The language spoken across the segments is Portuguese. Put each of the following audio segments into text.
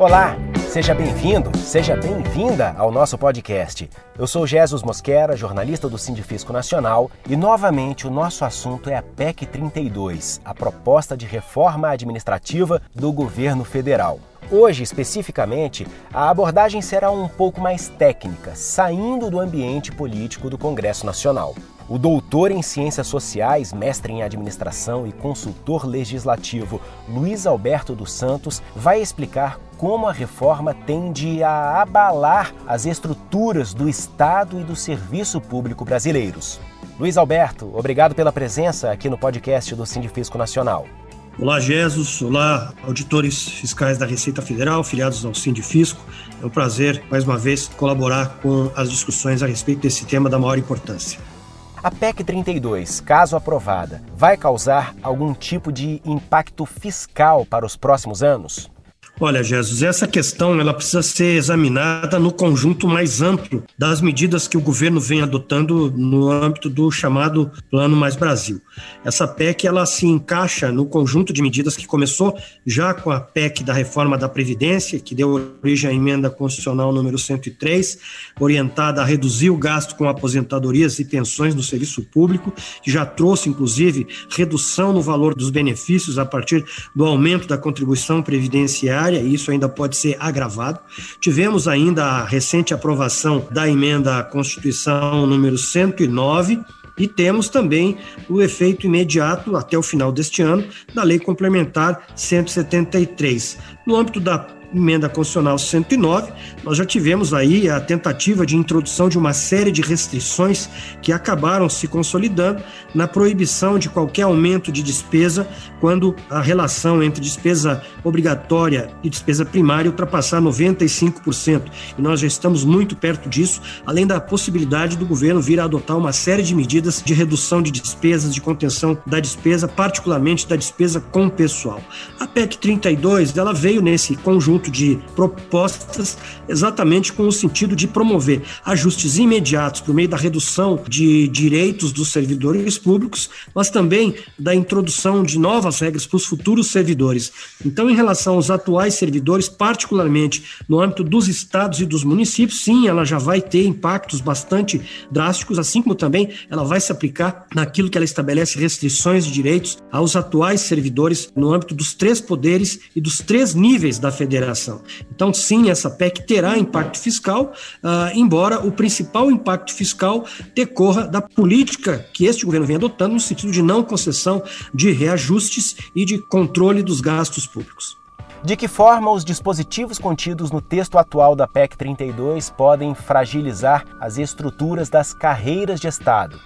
Olá, seja bem-vindo, seja bem-vinda ao nosso podcast. Eu sou Jesus Mosquera, jornalista do Sindifisco Nacional, e novamente o nosso assunto é a PEC 32, a proposta de reforma administrativa do governo federal. Hoje, especificamente, a abordagem será um pouco mais técnica, saindo do ambiente político do Congresso Nacional. O doutor em Ciências Sociais, mestre em Administração e consultor legislativo Luiz Alberto dos Santos vai explicar como a reforma tende a abalar as estruturas do Estado e do serviço público brasileiros. Luiz Alberto, obrigado pela presença aqui no podcast do Sindifisco Nacional. Olá, Jesus. Olá, auditores fiscais da Receita Federal, filiados ao Sindifisco. É um prazer, mais uma vez, colaborar com as discussões a respeito desse tema da maior importância. A PEC 32, caso aprovada, vai causar algum tipo de impacto fiscal para os próximos anos? Olha, Jesus, essa questão ela precisa ser examinada no conjunto mais amplo das medidas que o governo vem adotando no âmbito do chamado Plano Mais Brasil. Essa PEC ela se encaixa no conjunto de medidas que começou já com a PEC da reforma da Previdência, que deu origem à emenda constitucional número 103, orientada a reduzir o gasto com aposentadorias e pensões no serviço público, que já trouxe, inclusive, redução no valor dos benefícios a partir do aumento da contribuição previdenciária e isso ainda pode ser agravado. Tivemos ainda a recente aprovação da emenda à Constituição número 109, e temos também o efeito imediato, até o final deste ano, da Lei Complementar 173. No âmbito da emenda constitucional 109, nós já tivemos aí a tentativa de introdução de uma série de restrições que acabaram se consolidando na proibição de qualquer aumento de despesa quando a relação entre despesa obrigatória e despesa primária ultrapassar 95%. E nós já estamos muito perto disso, além da possibilidade do governo vir a adotar uma série de medidas de redução de despesas, de contenção da despesa, particularmente da despesa com pessoal. A PEC 32, ela veio nesse conjunto conjunto de propostas exatamente com o sentido de promover ajustes imediatos por meio da redução de direitos dos servidores públicos, mas também da introdução de novas regras para os futuros servidores. Então, em relação aos atuais servidores, particularmente no âmbito dos estados e dos municípios, sim, ela já vai ter impactos bastante drásticos, assim como também ela vai se aplicar naquilo que ela estabelece restrições de direitos aos atuais servidores no âmbito dos três poderes e dos três níveis da federação então, sim, essa PEC terá impacto fiscal, uh, embora o principal impacto fiscal decorra da política que este governo vem adotando no sentido de não concessão de reajustes e de controle dos gastos públicos. De que forma os dispositivos contidos no texto atual da PEC 32 podem fragilizar as estruturas das carreiras de Estado?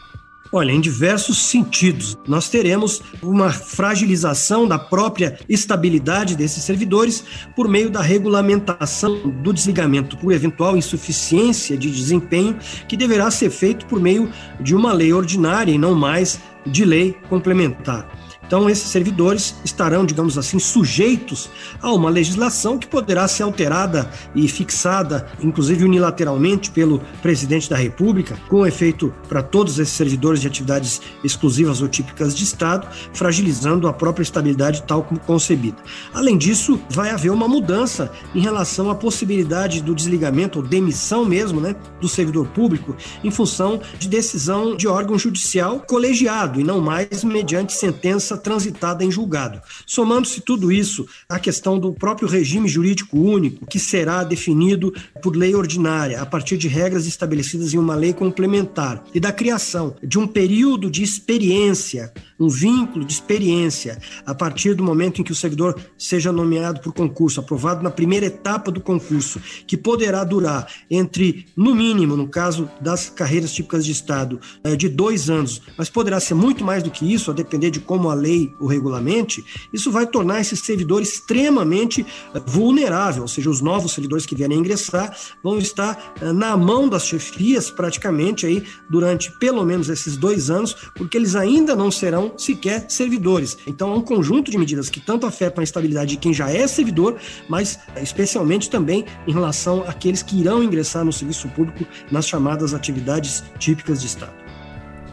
Olha, em diversos sentidos. Nós teremos uma fragilização da própria estabilidade desses servidores por meio da regulamentação do desligamento por eventual insuficiência de desempenho, que deverá ser feito por meio de uma lei ordinária e não mais de lei complementar. Então, esses servidores estarão, digamos assim, sujeitos a uma legislação que poderá ser alterada e fixada, inclusive unilateralmente, pelo presidente da República, com efeito para todos esses servidores de atividades exclusivas ou típicas de Estado, fragilizando a própria estabilidade tal como concebida. Além disso, vai haver uma mudança em relação à possibilidade do desligamento ou demissão mesmo, né, do servidor público, em função de decisão de órgão judicial colegiado e não mais mediante sentença transitada em julgado. Somando-se tudo isso à questão do próprio regime jurídico único, que será definido por lei ordinária, a partir de regras estabelecidas em uma lei complementar, e da criação de um período de experiência, um vínculo de experiência, a partir do momento em que o servidor seja nomeado por concurso, aprovado na primeira etapa do concurso, que poderá durar entre, no mínimo, no caso das carreiras típicas de Estado, eh, de dois anos, mas poderá ser muito mais do que isso, a depender de como a lei o regulamente, isso vai tornar esse servidor extremamente eh, vulnerável, ou seja, os novos servidores que vierem ingressar vão estar eh, na mão das chefias praticamente aí durante pelo menos esses dois anos, porque eles ainda não serão sequer servidores. Então, há um conjunto de medidas que tanto afetam a estabilidade de quem já é servidor, mas eh, especialmente também em relação àqueles que irão ingressar no serviço público nas chamadas atividades típicas de Estado.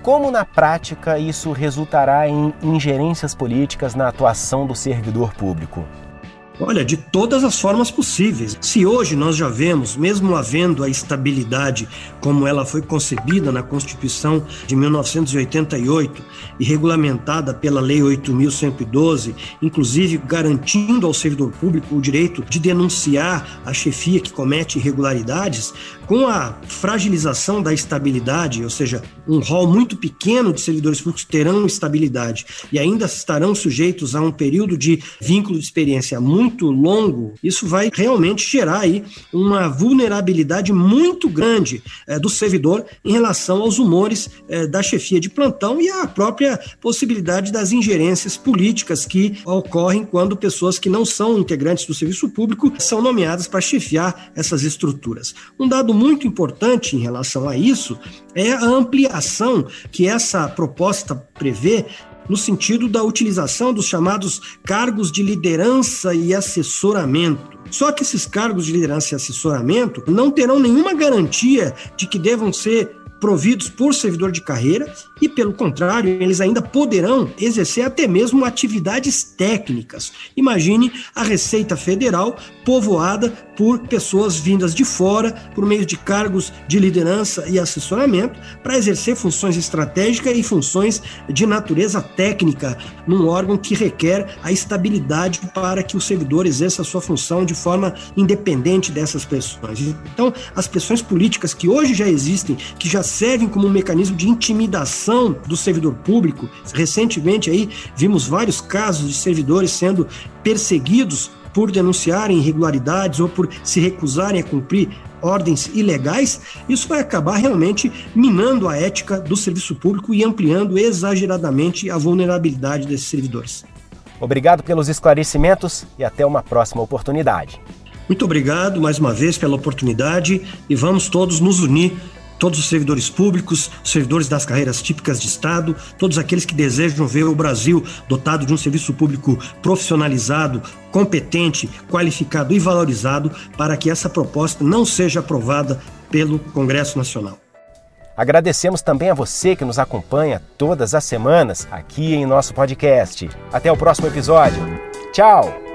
Como na prática isso resultará em ingerências políticas na atuação do servidor público? Olha, de todas as formas possíveis. Se hoje nós já vemos, mesmo havendo a estabilidade como ela foi concebida na Constituição de 1988 e regulamentada pela Lei 8.112, inclusive garantindo ao servidor público o direito de denunciar a chefia que comete irregularidades, com a fragilização da estabilidade, ou seja, um rol muito pequeno de servidores públicos terão estabilidade e ainda estarão sujeitos a um período de vínculo de experiência muito longo, isso vai realmente gerar aí uma vulnerabilidade muito grande é, do servidor em relação aos humores é, da chefia de plantão e a própria possibilidade das ingerências políticas que ocorrem quando pessoas que não são integrantes do serviço público são nomeadas para chefiar essas estruturas. Um dado muito importante em relação a isso é a ampliação que essa proposta prevê no sentido da utilização dos chamados cargos de liderança e assessoramento. Só que esses cargos de liderança e assessoramento não terão nenhuma garantia de que devam ser providos por servidor de carreira e, pelo contrário, eles ainda poderão exercer até mesmo atividades técnicas. Imagine a Receita Federal povoada por pessoas vindas de fora, por meio de cargos de liderança e assessoramento, para exercer funções estratégicas e funções de natureza técnica num órgão que requer a estabilidade para que o servidor exerça a sua função de forma independente dessas pressões. Então, as pressões políticas que hoje já existem, que já servem como um mecanismo de intimidação do servidor público. Recentemente aí vimos vários casos de servidores sendo perseguidos por denunciarem irregularidades ou por se recusarem a cumprir ordens ilegais, isso vai acabar realmente minando a ética do serviço público e ampliando exageradamente a vulnerabilidade desses servidores. Obrigado pelos esclarecimentos e até uma próxima oportunidade. Muito obrigado mais uma vez pela oportunidade e vamos todos nos unir todos os servidores públicos, servidores das carreiras típicas de Estado, todos aqueles que desejam ver o Brasil dotado de um serviço público profissionalizado, competente, qualificado e valorizado para que essa proposta não seja aprovada pelo Congresso Nacional. Agradecemos também a você que nos acompanha todas as semanas aqui em nosso podcast. Até o próximo episódio. Tchau!